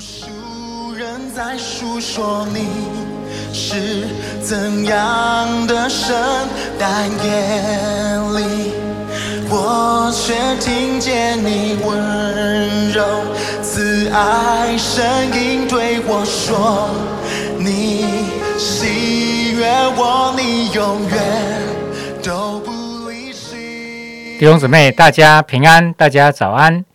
数人在诉说你是怎样的神，但夜里我却听见你温柔慈爱声音对我说：你喜悦我，你永远都不离弃。弟兄姊妹，大家平安，大家早安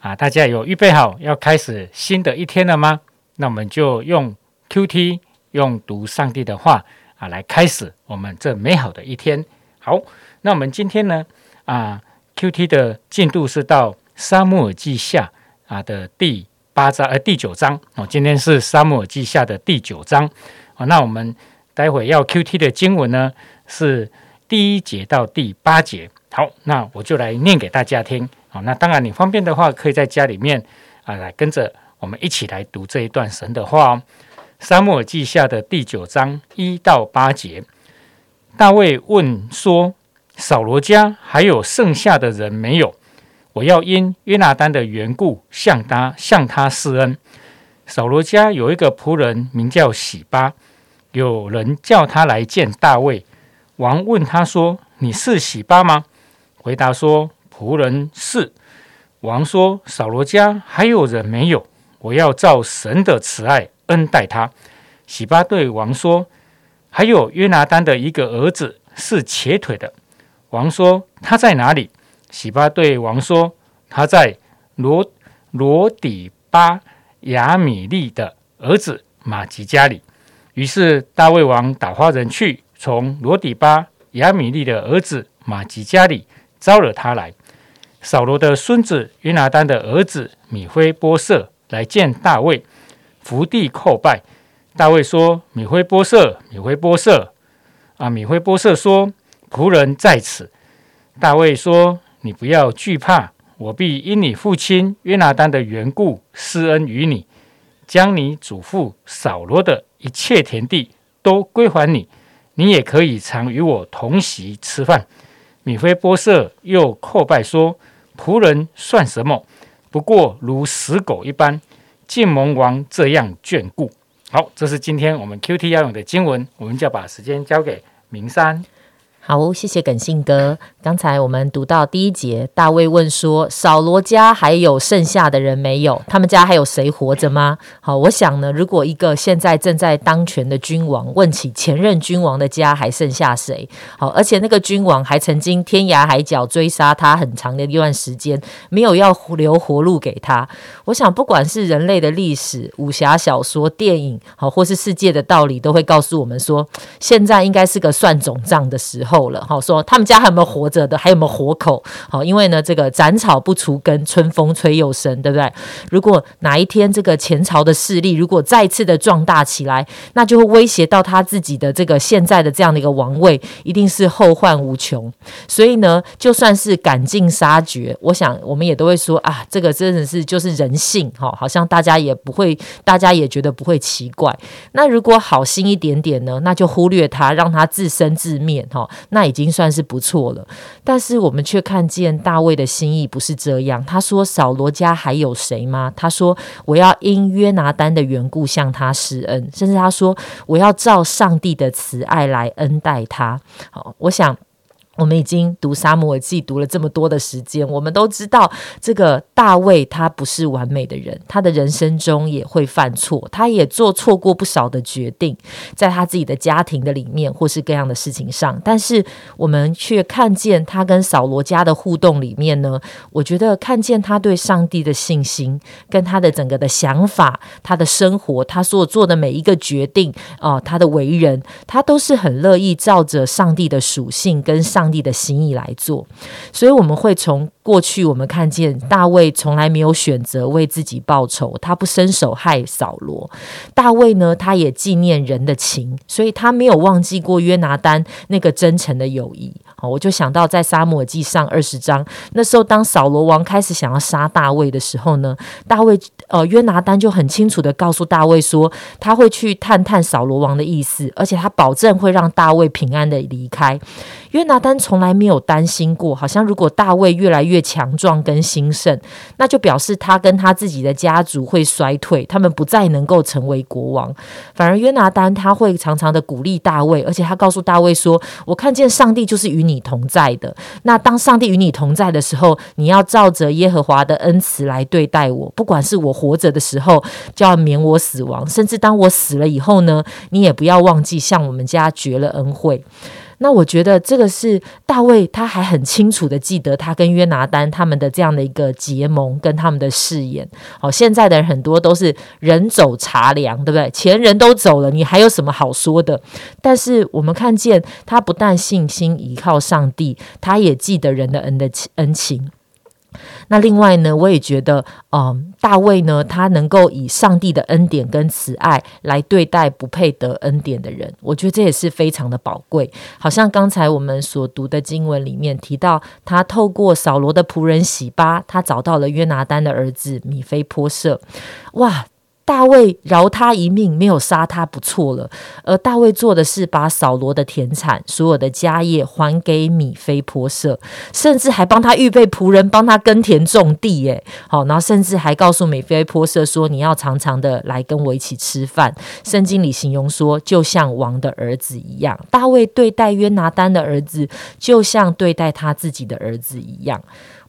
啊！大家有预备好要开始新的一天了吗？那我们就用 Q T，用读上帝的话啊，来开始我们这美好的一天。好，那我们今天呢啊，Q T 的进度是到沙漠耳记下啊的第八章呃第九章哦，今天是沙漠耳记下的第九章哦。那我们待会要 Q T 的经文呢是第一节到第八节。好，那我就来念给大家听。好，那当然你方便的话，可以在家里面啊来跟着我们一起来读这一段神的话哦。沙漠记下的第九章一到八节，大卫问说：“扫罗家还有剩下的人没有？我要因约拿丹的缘故向他向他施恩。”扫罗家有一个仆人名叫喜巴，有人叫他来见大卫。王问他说：“你是喜巴吗？”回答说：“仆人是。”王说：“扫罗家还有人没有？我要照神的慈爱恩待他。”喜巴对王说：“还有约拿丹的一个儿子是瘸腿的。”王说：“他在哪里？”喜巴对王说：“他在罗罗底巴亚米利的儿子马吉家里。”于是大卫王打发人去，从罗底巴亚米利的儿子马吉家里招了他来。扫罗的孙子约拿丹的儿子米菲波设来见大卫，伏地叩拜。大卫说：“米菲波设，米菲波设。”啊，米菲波设说：“仆人在此。”大卫说：“你不要惧怕，我必因你父亲约拿丹的缘故施恩于你，将你祖父扫罗的一切田地都归还你，你也可以常与我同席吃饭。”米菲波设又叩拜说：“仆人算什么？不过如死狗一般，晋蒙王这样眷顾。”好，这是今天我们 Q T 要用的经文，我们就要把时间交给明山。好，谢谢耿信哥。刚才我们读到第一节，大卫问说：“扫罗家还有剩下的人没有？他们家还有谁活着吗？”好，我想呢，如果一个现在正在当权的君王问起前任君王的家还剩下谁，好，而且那个君王还曾经天涯海角追杀他很长的一段时间，没有要留活路给他。我想，不管是人类的历史、武侠小说、电影，好，或是世界的道理，都会告诉我们说，现在应该是个算总账的时候了。好，说他们家还有没有活着的，还有没有活口？好，因为呢，这个斩草不除根，春风吹又生，对不对？如果哪一天这个前朝的势力如果再次的壮大起来，那就会威胁到他自己的这个现在的这样的一个王位，一定是后患无穷。所以呢，就算是赶尽杀绝，我想我们也都会说啊，这个真的是就是人性哈，好像大家也不会，大家也觉得不会奇怪。那如果好心一点点呢，那就忽略他，让他自生自灭哈，那已经算是不错了。但是我们却看见大卫的心意不是这样。他说：“扫罗家还有谁吗？”他说：“我要因约拿丹的缘故向他施恩。”甚至他说：“我要照上帝的慈爱来恩待他。”好，我想。我们已经读沙漠耳记读了这么多的时间，我们都知道这个大卫他不是完美的人，他的人生中也会犯错，他也做错过不少的决定，在他自己的家庭的里面或是各样的事情上。但是我们却看见他跟扫罗家的互动里面呢，我觉得看见他对上帝的信心，跟他的整个的想法，他的生活，他所做的每一个决定哦，他的为人，他都是很乐意照着上帝的属性跟上。帝的心意来做，所以我们会从过去我们看见大卫从来没有选择为自己报仇，他不伸手害扫罗。大卫呢，他也纪念人的情，所以他没有忘记过约拿丹那个真诚的友谊。好，我就想到在沙漠记上二十章，那时候当扫罗王开始想要杀大卫的时候呢，大卫呃约拿丹就很清楚的告诉大卫说，他会去探探扫罗王的意思，而且他保证会让大卫平安的离开。约拿丹从来没有担心过，好像如果大卫越来越强壮跟兴盛，那就表示他跟他自己的家族会衰退，他们不再能够成为国王。反而约拿丹他会常常的鼓励大卫，而且他告诉大卫说：“我看见上帝就是与你同在的。那当上帝与你同在的时候，你要照着耶和华的恩慈来对待我，不管是我活着的时候，就要免我死亡；甚至当我死了以后呢，你也不要忘记向我们家绝了恩惠。”那我觉得这个是大卫，他还很清楚的记得他跟约拿丹他们的这样的一个结盟跟他们的誓言。好，现在的人很多都是人走茶凉，对不对？前人都走了，你还有什么好说的？但是我们看见他不但信心依靠上帝，他也记得人的恩的恩情。那另外呢，我也觉得，嗯，大卫呢，他能够以上帝的恩典跟慈爱来对待不配得恩典的人，我觉得这也是非常的宝贵。好像刚才我们所读的经文里面提到，他透过扫罗的仆人洗巴，他找到了约拿丹的儿子米菲波设，哇！大卫饶他一命，没有杀他，不错了。而大卫做的是把扫罗的田产、所有的家业还给米菲波设，甚至还帮他预备仆人，帮他耕田种地。耶，好，然后甚至还告诉米菲波设说：“你要常常的来跟我一起吃饭。”圣经里形容说，就像王的儿子一样。大卫对待约拿丹的儿子，就像对待他自己的儿子一样。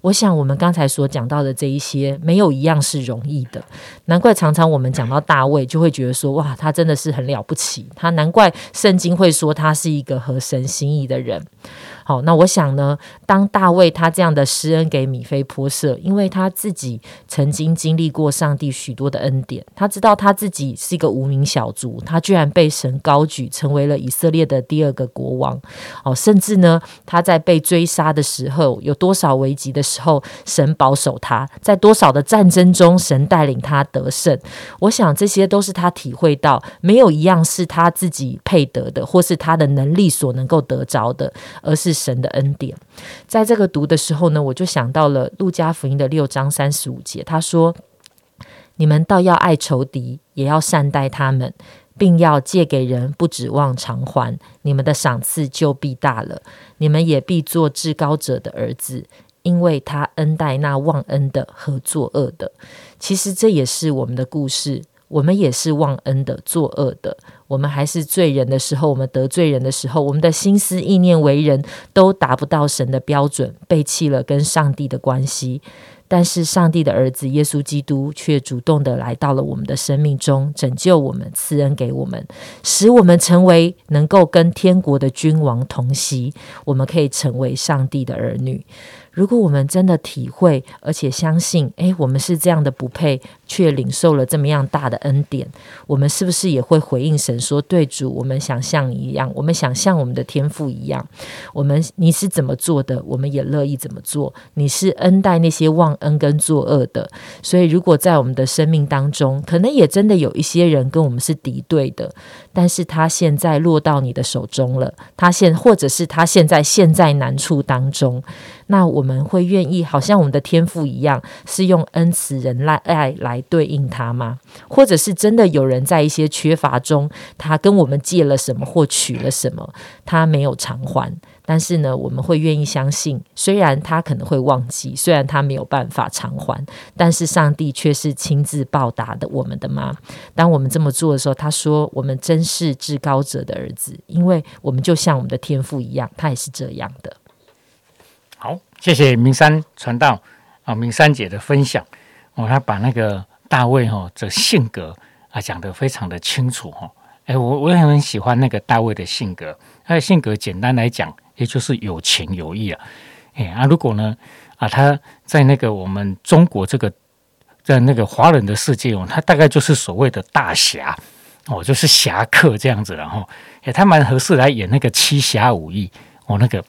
我想，我们刚才所讲到的这一些，没有一样是容易的。难怪常常我们讲到大卫，就会觉得说，哇，他真的是很了不起。他难怪圣经会说他是一个合神心意的人。哦，那我想呢，当大卫他这样的施恩给米菲波设，因为他自己曾经经历过上帝许多的恩典，他知道他自己是一个无名小卒，他居然被神高举，成为了以色列的第二个国王。哦，甚至呢，他在被追杀的时候，有多少危急的时候，神保守他，在多少的战争中，神带领他得胜。我想这些都是他体会到，没有一样是他自己配得的，或是他的能力所能够得着的，而是。神的恩典，在这个读的时候呢，我就想到了路加福音的六章三十五节，他说：“你们倒要爱仇敌，也要善待他们，并要借给人，不指望偿还，你们的赏赐就必大了。你们也必做至高者的儿子，因为他恩待那忘恩的和作恶的。”其实这也是我们的故事。我们也是忘恩的、作恶的。我们还是罪人的时候，我们得罪人的时候，我们的心思意念、为人都达不到神的标准，背弃了跟上帝的关系。但是，上帝的儿子耶稣基督却主动的来到了我们的生命中，拯救我们，赐恩给我们，使我们成为能够跟天国的君王同席。我们可以成为上帝的儿女。如果我们真的体会，而且相信，诶，我们是这样的不配，却领受了这么样大的恩典，我们是不是也会回应神说：“对主，我们想像你一样，我们想像我们的天赋一样，我们你是怎么做的，我们也乐意怎么做。你是恩待那些忘恩跟作恶的，所以如果在我们的生命当中，可能也真的有一些人跟我们是敌对的，但是他现在落到你的手中了，他现或者是他现在陷在难处当中。”那我们会愿意，好像我们的天赋一样，是用恩慈仁爱来对应他吗？或者是真的有人在一些缺乏中，他跟我们借了什么或取了什么，他没有偿还，但是呢，我们会愿意相信，虽然他可能会忘记，虽然他没有办法偿还，但是上帝却是亲自报答的我们的吗？当我们这么做的时候，他说：“我们真是至高者的儿子，因为我们就像我们的天赋一样，他也是这样的。”谢谢明山传道啊，明山姐的分享哦，他把那个大卫哈这性格啊讲得非常的清楚哦。哎，我我也很喜欢那个大卫的性格，他的性格简单来讲，也就是有情有义啊。哎啊，如果呢啊他在那个我们中国这个在那个华人的世界哦，他大概就是所谓的大侠哦，就是侠客这样子了哈。哎，他蛮合适来演那个七侠五义哦，那个。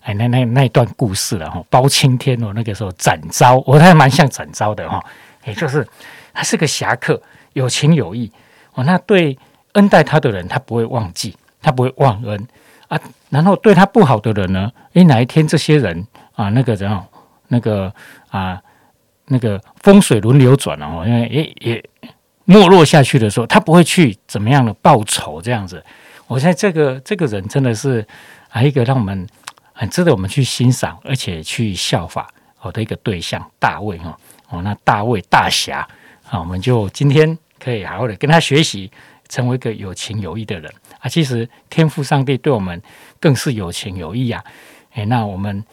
哎，那那那一段故事了哈，包青天哦，那个时候展昭，我还蛮像展昭的哈，也就是他是个侠客，有情有义哦，那对恩待他的人，他不会忘记，他不会忘恩啊。然后对他不好的人呢，诶，哪一天这些人啊，那个人哦，那个啊，那个风水轮流转哦，因为也也没落下去的时候，他不会去怎么样的报仇这样子。我现在这个这个人真的是啊，一个让我们。很值得我们去欣赏，而且去效法好的一个对象大卫哦哦，那大卫大侠啊，我们就今天可以好好的跟他学习，成为一个有情有义的人啊。其实天父上帝对我们更是有情有义啊。诶，那我们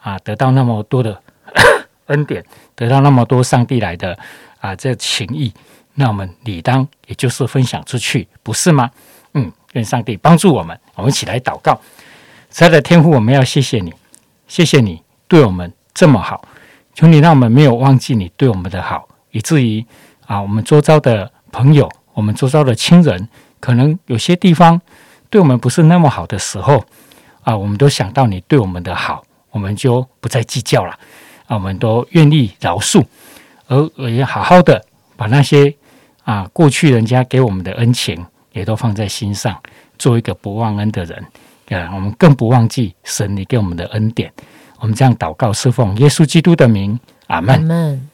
啊得到那么多的 恩典，得到那么多上帝来的啊这情谊，那我们理当也就是分享出去，不是吗？愿上帝帮助我们，我们一起来祷告。亲爱的天父，我们要谢谢你，谢谢你对我们这么好，求你让我们没有忘记你对我们的好，以至于啊，我们周遭的朋友，我们周遭的亲人，可能有些地方对我们不是那么好的时候啊，我们都想到你对我们的好，我们就不再计较了啊，我们都愿意饶恕，而也好好的把那些啊过去人家给我们的恩情。也都放在心上，做一个不忘恩的人。啊，我们更不忘记神你给我们的恩典。我们这样祷告，侍奉耶稣基督的名，阿门。